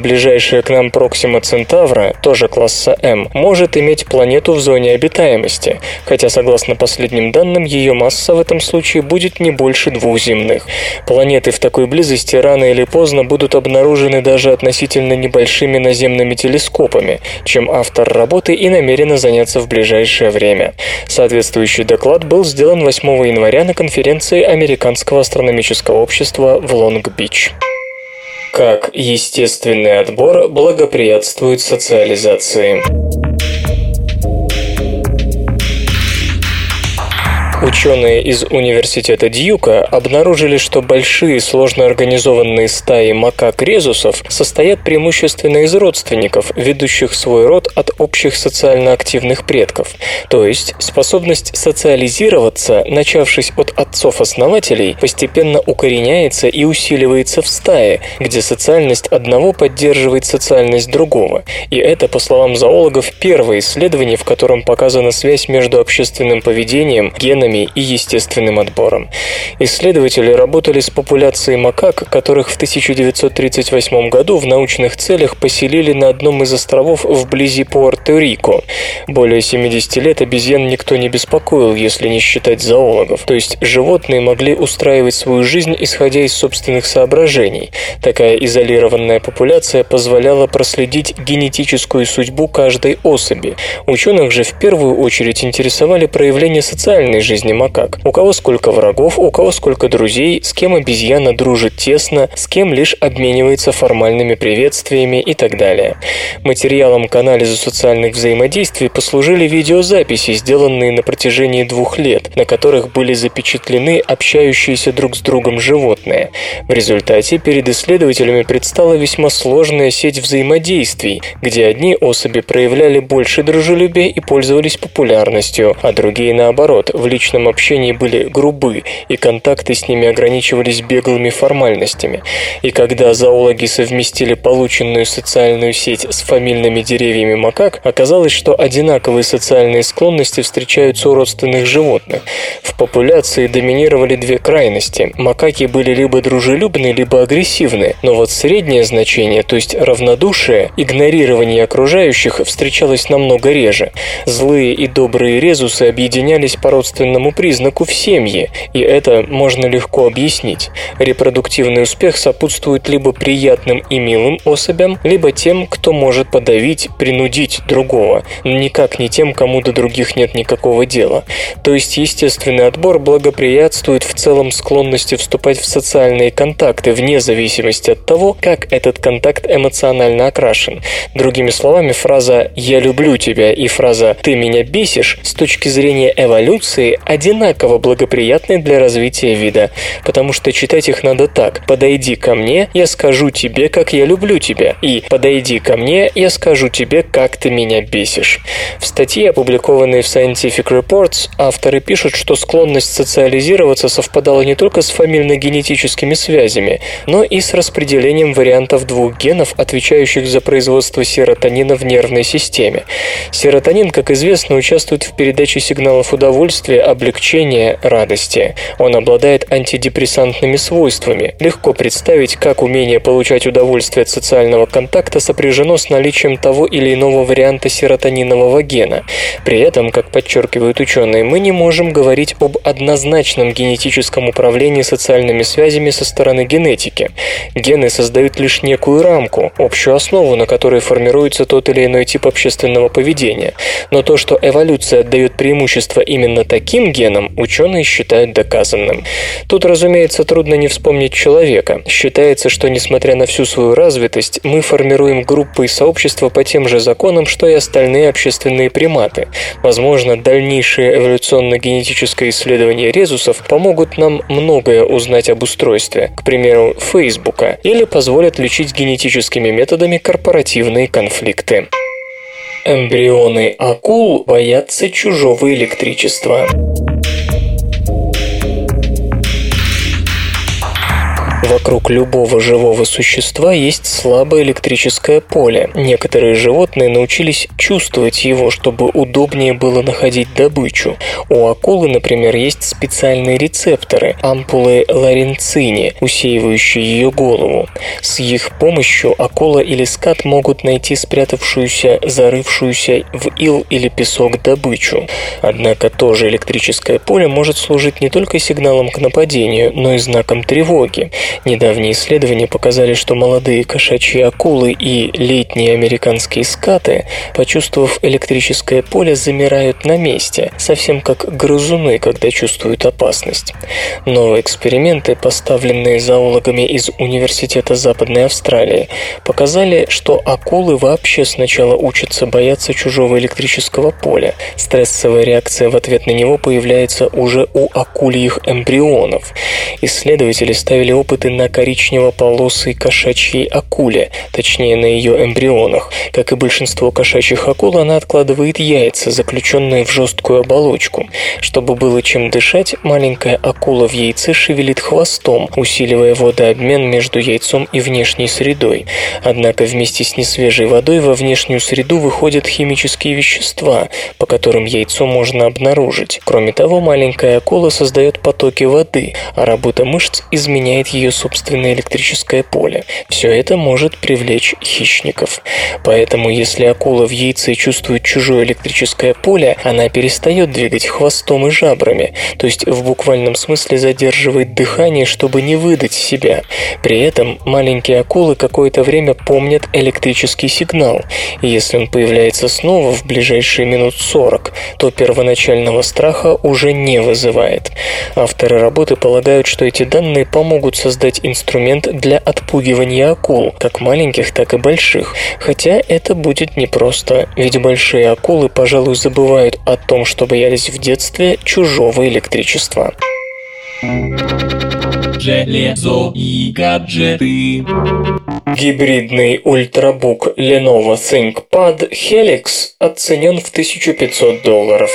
ближайшая к нам Проксима Центавра, тоже класса М, может иметь планету в зоне обитаемости, хотя, согласно последним данным, ее масса в этом случае будет не больше двух земных. Планеты в такой близости рано или поздно будут обнаружены даже относительно небольшими наземными телескопами, чем автор работы и намерена заняться в ближайшее время. Соответствующий доклад был сделан 8 января на конференции Американского астрономического общества в Лонг-Бич. Как естественный отбор благоприятствует социализации. Ученые из университета Дьюка обнаружили, что большие сложно организованные стаи макак-резусов состоят преимущественно из родственников, ведущих свой род от общих социально активных предков. То есть способность социализироваться, начавшись от отцов-основателей, постепенно укореняется и усиливается в стае, где социальность одного поддерживает социальность другого. И это, по словам зоологов, первое исследование, в котором показана связь между общественным поведением, генами и естественным отбором. Исследователи работали с популяцией макак, которых в 1938 году в научных целях поселили на одном из островов вблизи Пуэрто-Рико. Более 70 лет обезьян никто не беспокоил, если не считать зоологов. То есть животные могли устраивать свою жизнь, исходя из собственных соображений. Такая изолированная популяция позволяла проследить генетическую судьбу каждой особи. Ученых же в первую очередь интересовали проявления социальной жизни жизни макак. У кого сколько врагов, у кого сколько друзей, с кем обезьяна дружит тесно, с кем лишь обменивается формальными приветствиями и так далее. Материалом к анализу социальных взаимодействий послужили видеозаписи, сделанные на протяжении двух лет, на которых были запечатлены общающиеся друг с другом животные. В результате перед исследователями предстала весьма сложная сеть взаимодействий, где одни особи проявляли больше дружелюбия и пользовались популярностью, а другие, наоборот, в личном общении были грубы, и контакты с ними ограничивались беглыми формальностями. И когда зоологи совместили полученную социальную сеть с фамильными деревьями макак, оказалось, что одинаковые социальные склонности встречаются у родственных животных. В популяции доминировали две крайности. Макаки были либо дружелюбны, либо агрессивны, но вот среднее значение, то есть равнодушие, игнорирование окружающих встречалось намного реже. Злые и добрые резусы объединялись по родственному признаку в семье, и это можно легко объяснить. Репродуктивный успех сопутствует либо приятным и милым особям, либо тем, кто может подавить, принудить другого, никак не тем, кому до других нет никакого дела. То есть естественный отбор благоприятствует в целом склонности вступать в социальные контакты вне зависимости от того, как этот контакт эмоционально окрашен. Другими словами, фраза «я люблю тебя» и фраза «ты меня бесишь» с точки зрения эволюции одинаково благоприятны для развития вида, потому что читать их надо так «подойди ко мне, я скажу тебе, как я люблю тебя» и «подойди ко мне, я скажу тебе, как ты меня бесишь». В статье, опубликованной в Scientific Reports, авторы пишут, что склонность социализироваться совпадала не только с фамильно-генетическими связями, но и с распределением вариантов двух генов, отвечающих за производство серотонина в нервной системе. Серотонин, как известно, участвует в передаче сигналов удовольствия, облегчения, радости. Он обладает антидепрессантными свойствами. Легко представить, как умение получать удовольствие от социального контакта сопряжено с наличием того или иного варианта серотонинового гена. При этом, как подчеркивают ученые, мы не можем говорить об однозначном генетическом управлении социальными связями со стороны генетики. Гены создают лишь некую рамку, общую основу, на которой формируется тот или иной тип общественного поведения. Но то, что эволюция отдает преимущество именно таким генам, ученые считают доказанным. Тут, разумеется, трудно не вспомнить человека. Считается, что несмотря на всю свою развитость, мы формируем группы и сообщества по тем же законам, что и остальные общественные приматы. Возможно, дальнейшее эволюционно-генетическое исследование резусов помогут нам многое узнать об устройстве, к примеру, Фейсбука, или позволят лечить генетическими методами корпоративные конфликты. Эмбрионы акул боятся чужого электричества. Вокруг любого живого существа есть слабое электрическое поле. Некоторые животные научились чувствовать его, чтобы удобнее было находить добычу. У акулы, например, есть специальные рецепторы – ампулы ларенцини, усеивающие ее голову. С их помощью акула или скат могут найти спрятавшуюся, зарывшуюся в ил или песок добычу. Однако тоже электрическое поле может служить не только сигналом к нападению, но и знаком тревоги. Недавние исследования показали, что молодые кошачьи акулы и летние американские скаты, почувствовав электрическое поле, замирают на месте, совсем как грызуны, когда чувствуют опасность. Новые эксперименты, поставленные зоологами из Университета Западной Австралии, показали, что акулы вообще сначала учатся бояться чужого электрического поля. Стрессовая реакция в ответ на него появляется уже у акульих эмбрионов. Исследователи ставили опыты на коричнево-полосой кошачьей акуле, точнее на ее эмбрионах. Как и большинство кошачьих акул, она откладывает яйца, заключенные в жесткую оболочку. Чтобы было чем дышать, маленькая акула в яйце шевелит хвостом, усиливая водообмен между яйцом и внешней средой. Однако вместе с несвежей водой во внешнюю среду выходят химические вещества, по которым яйцо можно обнаружить. Кроме того, маленькая акула создает потоки воды, а работа мышц изменяет ее ее собственное электрическое поле. Все это может привлечь хищников. Поэтому, если акула в яйце чувствует чужое электрическое поле, она перестает двигать хвостом и жабрами, то есть в буквальном смысле задерживает дыхание, чтобы не выдать себя. При этом маленькие акулы какое-то время помнят электрический сигнал, и если он появляется снова в ближайшие минут 40, то первоначального страха уже не вызывает. Авторы работы полагают, что эти данные помогут создать инструмент для отпугивания акул, как маленьких, так и больших, хотя это будет непросто, ведь большие акулы, пожалуй, забывают о том, что боялись в детстве чужого электричества. Железо и гаджеты. Гибридный ультрабук Lenovo ThinkPad Helix оценен в 1500 долларов.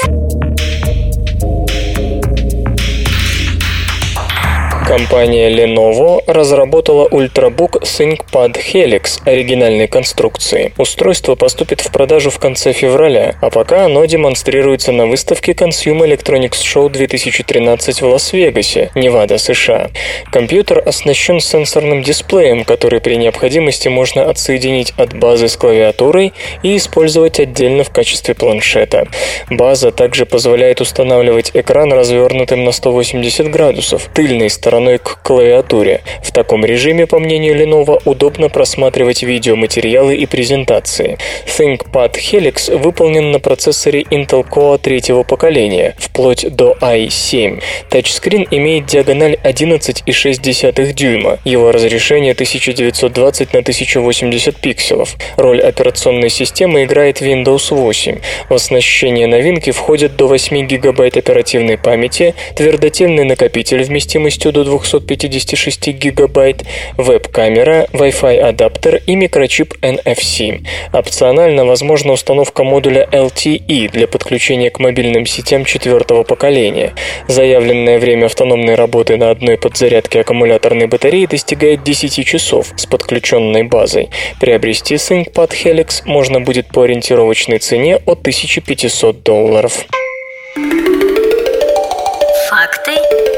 Компания Lenovo разработала ультрабук ThinkPad Helix оригинальной конструкции. Устройство поступит в продажу в конце февраля, а пока оно демонстрируется на выставке Consumer Electronics Show 2013 в Лас-Вегасе, Невада, США. Компьютер оснащен сенсорным дисплеем, который при необходимости можно отсоединить от базы с клавиатурой и использовать отдельно в качестве планшета. База также позволяет устанавливать экран развернутым на 180 градусов, тыльной стороной стороной к клавиатуре. В таком режиме, по мнению Lenovo, удобно просматривать видеоматериалы и презентации. ThinkPad Helix выполнен на процессоре Intel Core третьего поколения, вплоть до i7. Тачскрин имеет диагональ 11,6 дюйма. Его разрешение 1920 на 1080 пикселов. Роль операционной системы играет Windows 8. В оснащение новинки входят до 8 гигабайт оперативной памяти, твердотельный накопитель вместимостью до 256 гигабайт, веб-камера, Wi-Fi адаптер и микрочип NFC. Опционально возможна установка модуля LTE для подключения к мобильным сетям четвертого поколения. Заявленное время автономной работы на одной подзарядке аккумуляторной батареи достигает 10 часов с подключенной базой. Приобрести ThinkPad Helix можно будет по ориентировочной цене от 1500 долларов. Факты.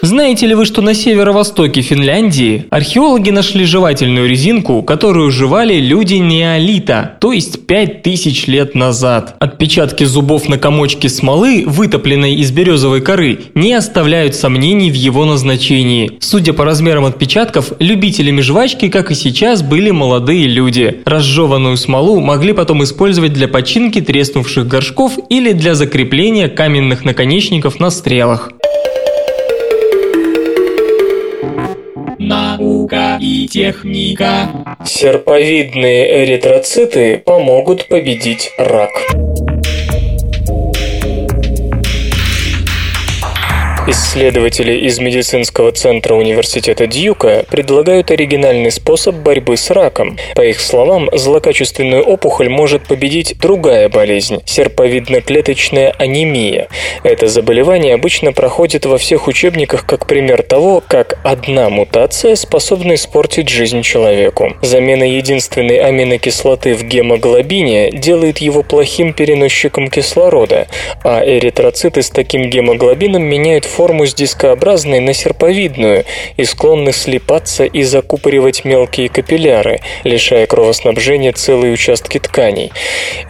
Знаете ли вы, что на северо-востоке Финляндии археологи нашли жевательную резинку, которую жевали люди неолита, то есть 5000 лет назад. Отпечатки зубов на комочке смолы, вытопленной из березовой коры, не оставляют сомнений в его назначении. Судя по размерам отпечатков, любителями жвачки, как и сейчас, были молодые люди. Разжеванную смолу могли потом использовать для починки треснувших горшков или для закрепления каменных наконечников на стрелах. Наука и техника. Серповидные эритроциты помогут победить рак. Исследователи из медицинского центра университета Дьюка предлагают оригинальный способ борьбы с раком. По их словам, злокачественную опухоль может победить другая болезнь – серповидно-клеточная анемия. Это заболевание обычно проходит во всех учебниках как пример того, как одна мутация способна испортить жизнь человеку. Замена единственной аминокислоты в гемоглобине делает его плохим переносчиком кислорода, а эритроциты с таким гемоглобином меняют форму с дискообразной на серповидную и склонны слипаться и закупоривать мелкие капилляры, лишая кровоснабжения целые участки тканей.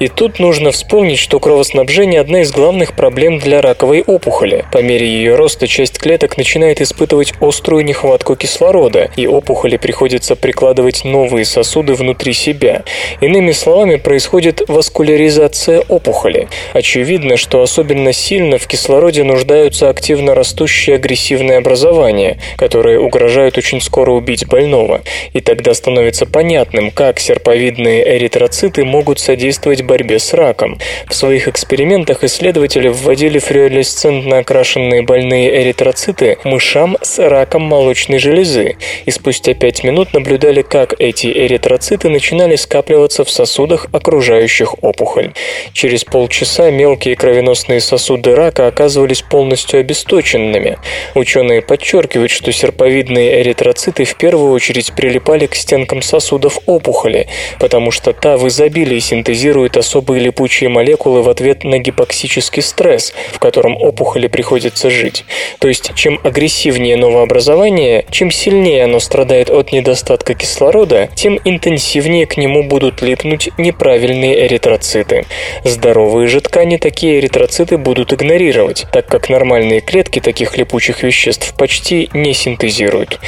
И тут нужно вспомнить, что кровоснабжение – одна из главных проблем для раковой опухоли. По мере ее роста часть клеток начинает испытывать острую нехватку кислорода, и опухоли приходится прикладывать новые сосуды внутри себя. Иными словами, происходит васкуляризация опухоли. Очевидно, что особенно сильно в кислороде нуждаются активно растущие агрессивные образования, которые угрожают очень скоро убить больного. И тогда становится понятным, как серповидные эритроциты могут содействовать борьбе с раком. В своих экспериментах исследователи вводили флюоресцентно окрашенные больные эритроциты мышам с раком молочной железы, и спустя 5 минут наблюдали, как эти эритроциты начинали скапливаться в сосудах, окружающих опухоль. Через полчаса мелкие кровеносные сосуды рака оказывались полностью обесточены, изученными. Ученые подчеркивают, что серповидные эритроциты в первую очередь прилипали к стенкам сосудов опухоли, потому что та в изобилии синтезирует особые липучие молекулы в ответ на гипоксический стресс, в котором опухоли приходится жить. То есть, чем агрессивнее новообразование, чем сильнее оно страдает от недостатка кислорода, тем интенсивнее к нему будут липнуть неправильные эритроциты. Здоровые же ткани такие эритроциты будут игнорировать, так как нормальные клетки таких липучих веществ почти не синтезируют.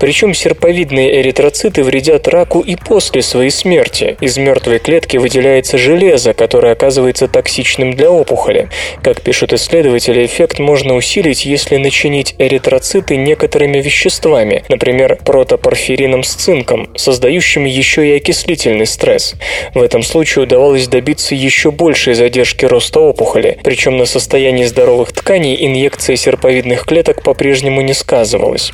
Причем серповидные эритроциты вредят раку и после своей смерти. Из мертвой клетки выделяется железо, которое оказывается токсичным для опухоли. Как пишут исследователи, эффект можно усилить, если начинить эритроциты некоторыми веществами, например, протопорфирином с цинком, создающим еще и окислительный стресс. В этом случае удавалось добиться еще большей задержки роста опухоли, причем на состоянии здоровых тканей инъекция серповидных клеток по-прежнему не сказывалась.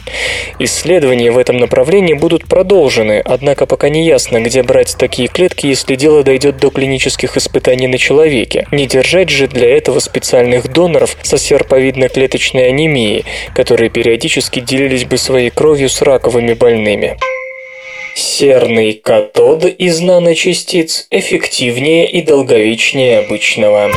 Исследования в этом направлении будут продолжены, однако пока не ясно, где брать такие клетки, если дело дойдет до клинических испытаний на человеке. Не держать же для этого специальных доноров со серповидно-клеточной анемией, которые периодически делились бы своей кровью с раковыми больными. Серный катод из наночастиц эффективнее и долговечнее обычного.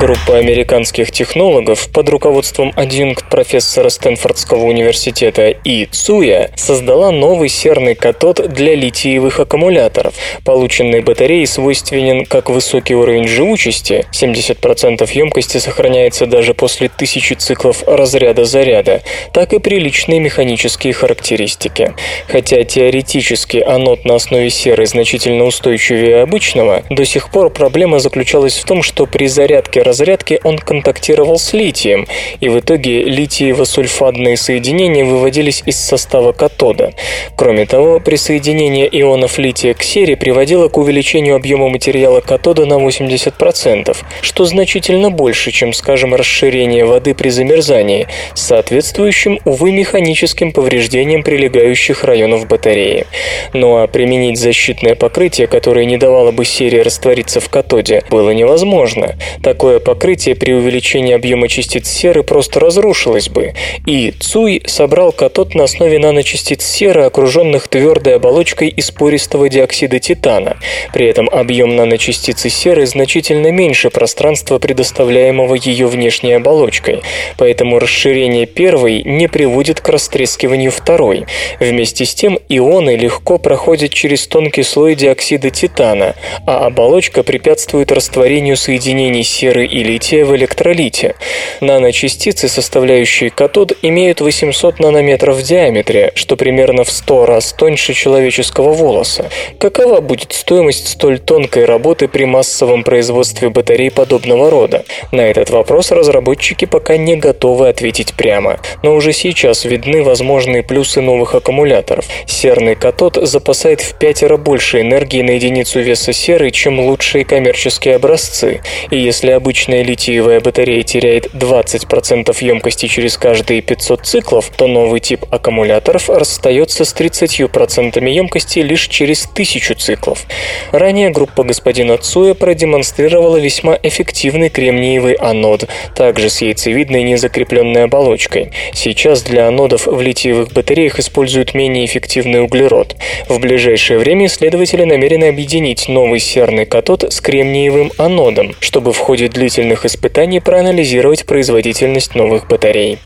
Группа американских технологов под руководством адъюнкт-профессора Стэнфордского университета И. Цуя создала новый серный катод для литиевых аккумуляторов. Полученной батареи свойственен как высокий уровень живучести, 70% емкости сохраняется даже после тысячи циклов разряда заряда, так и приличные механические характеристики. Хотя теоретически анод на основе серы значительно устойчивее обычного, до сих пор проблема заключалась в том, что при зарядке разрядки он контактировал с литием, и в итоге литиево-сульфадные соединения выводились из состава катода. Кроме того, присоединение ионов лития к сере приводило к увеличению объема материала катода на 80%, что значительно больше, чем, скажем, расширение воды при замерзании, соответствующим, увы, механическим повреждениям прилегающих районов батареи. Ну а применить защитное покрытие, которое не давало бы сере раствориться в катоде, было невозможно. Такое покрытие при увеличении объема частиц серы просто разрушилось бы, и Цуй собрал катод на основе наночастиц серы, окруженных твердой оболочкой из пористого диоксида титана. При этом объем наночастицы серы значительно меньше пространства, предоставляемого ее внешней оболочкой, поэтому расширение первой не приводит к растрескиванию второй. Вместе с тем ионы легко проходят через тонкий слой диоксида титана, а оболочка препятствует растворению соединений серы и лития в электролите. Наночастицы, составляющие катод, имеют 800 нанометров в диаметре, что примерно в 100 раз тоньше человеческого волоса. Какова будет стоимость столь тонкой работы при массовом производстве батарей подобного рода? На этот вопрос разработчики пока не готовы ответить прямо. Но уже сейчас видны возможные плюсы новых аккумуляторов. Серный катод запасает в пятеро больше энергии на единицу веса серы, чем лучшие коммерческие образцы. И если обычная литиевая батарея теряет 20% емкости через каждые 500 циклов, то новый тип аккумуляторов расстается с 30% емкости лишь через 1000 циклов. Ранее группа господина Цуя продемонстрировала весьма эффективный кремниевый анод, также с яйцевидной незакрепленной оболочкой. Сейчас для анодов в литиевых батареях используют менее эффективный углерод. В ближайшее время исследователи намерены объединить новый серный катод с кремниевым анодом, чтобы в ходе длительных испытаний проанализировать производительность новых батарей.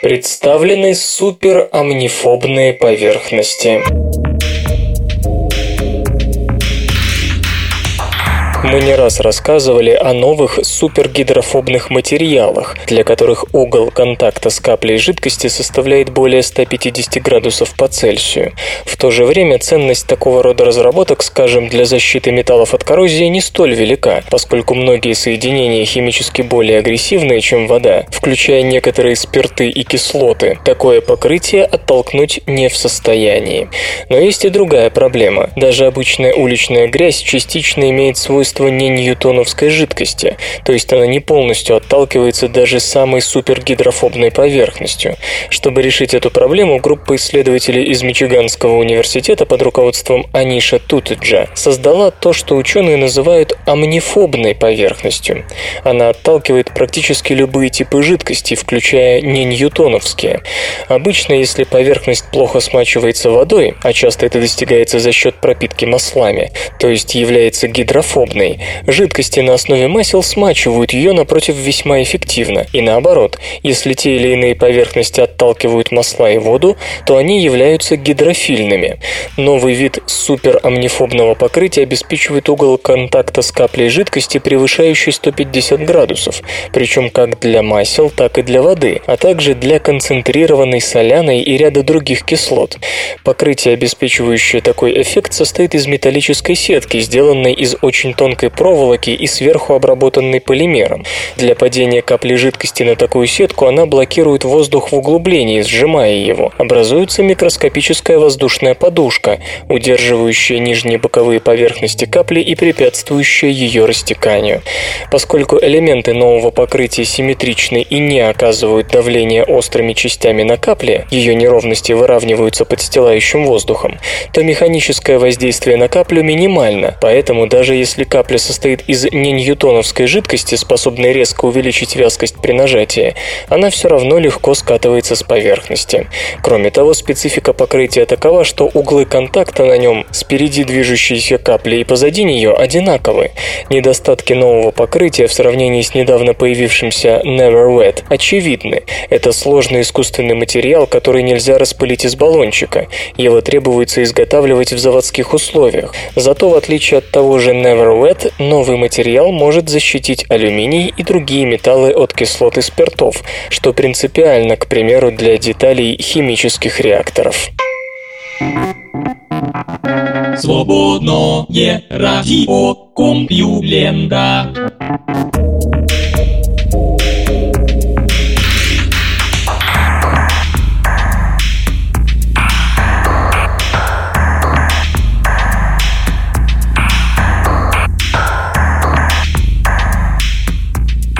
Представлены суперамнифобные поверхности. Мы не раз рассказывали о новых супергидрофобных материалах, для которых угол контакта с каплей жидкости составляет более 150 градусов по Цельсию. В то же время ценность такого рода разработок, скажем, для защиты металлов от коррозии не столь велика, поскольку многие соединения химически более агрессивные, чем вода, включая некоторые спирты и кислоты, такое покрытие оттолкнуть не в состоянии. Но есть и другая проблема. Даже обычная уличная грязь частично имеет свойство свойство не ньютоновской жидкости, то есть она не полностью отталкивается даже самой супергидрофобной поверхностью. Чтобы решить эту проблему, группа исследователей из Мичиганского университета под руководством Аниша Тутеджа создала то, что ученые называют амнифобной поверхностью. Она отталкивает практически любые типы жидкостей, включая не ньютоновские. Обычно, если поверхность плохо смачивается водой, а часто это достигается за счет пропитки маслами, то есть является гидрофобной, жидкости на основе масел смачивают ее напротив весьма эффективно. И наоборот, если те или иные поверхности отталкивают масла и воду, то они являются гидрофильными. Новый вид суперамнифобного покрытия обеспечивает угол контакта с каплей жидкости, превышающий 150 градусов, причем как для масел, так и для воды, а также для концентрированной соляной и ряда других кислот. Покрытие, обеспечивающее такой эффект, состоит из металлической сетки, сделанной из очень тонкой проволоки и сверху обработанной полимером. Для падения капли жидкости на такую сетку она блокирует воздух в углублении, сжимая его. Образуется микроскопическая воздушная подушка, удерживающая нижние боковые поверхности капли и препятствующая ее растеканию. Поскольку элементы нового покрытия симметричны и не оказывают давления острыми частями на капле, ее неровности выравниваются подстилающим воздухом, то механическое воздействие на каплю минимально, поэтому даже если капля состоит из не ньютоновской жидкости, способной резко увеличить вязкость при нажатии, она все равно легко скатывается с поверхности. Кроме того, специфика покрытия такова, что углы контакта на нем с впереди движущейся капли и позади нее одинаковы. Недостатки нового покрытия в сравнении с недавно появившимся Never Wet очевидны. Это сложный искусственный материал, который нельзя распылить из баллончика. Его требуется изготавливать в заводских условиях. Зато, в отличие от того же Never Wet, новый материал может защитить алюминий и другие металлы от кислот и спиртов, что принципиально, к примеру, для деталей химических реакторов. Свободное радио Компьюлента.